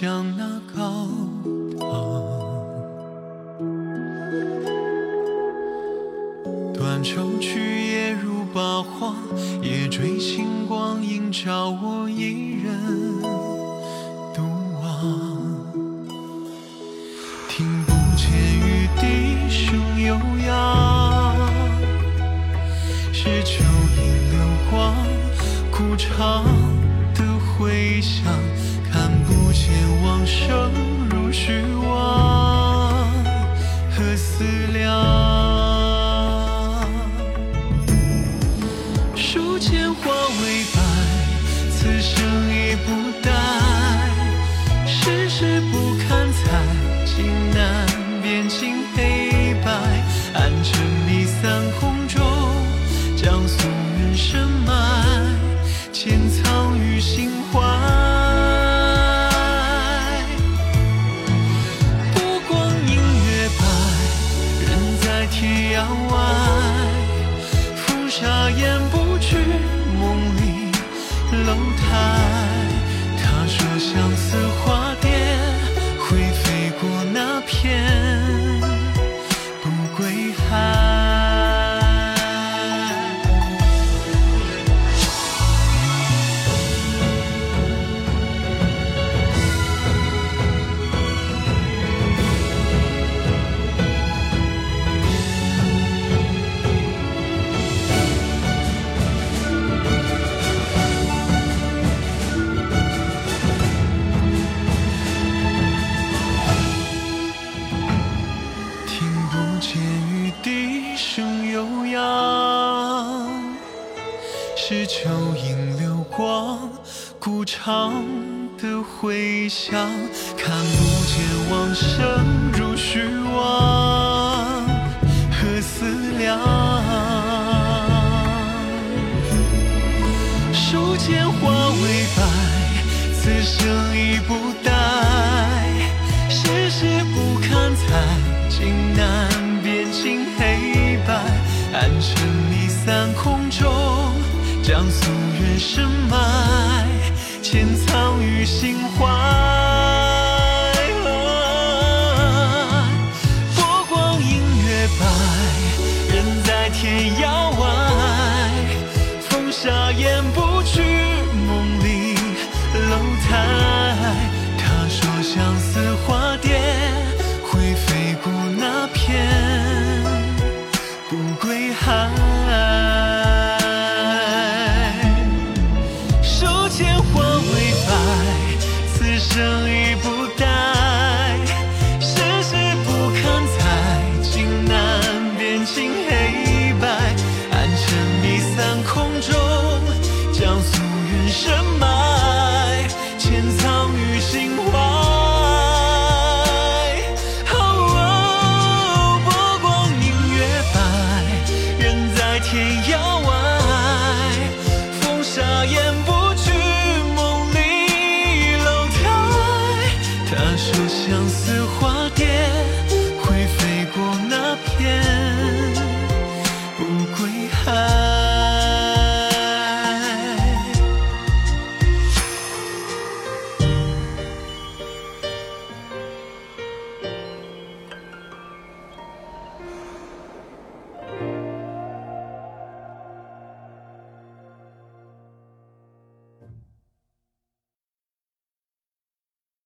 向那高堂断愁去，也如八荒。夜坠星光映照我一人独往，听不见雨滴声悠扬，是秋吟流光枯长的回响。间花未白，此生已不待。世事不堪猜，情难辨清黑白。暗沉迷散空中，将夙愿深埋，潜藏于心怀。波光映月白，人在天涯外。风沙掩不楼台。他说相思花扬，是秋影流光，古长的回响，看不见往生如虚妄何思量。书间花未白，此生已不待。世事不堪猜，情难。暗沉迷散空中，将夙愿深埋，潜藏于心天花未白，此生已不待。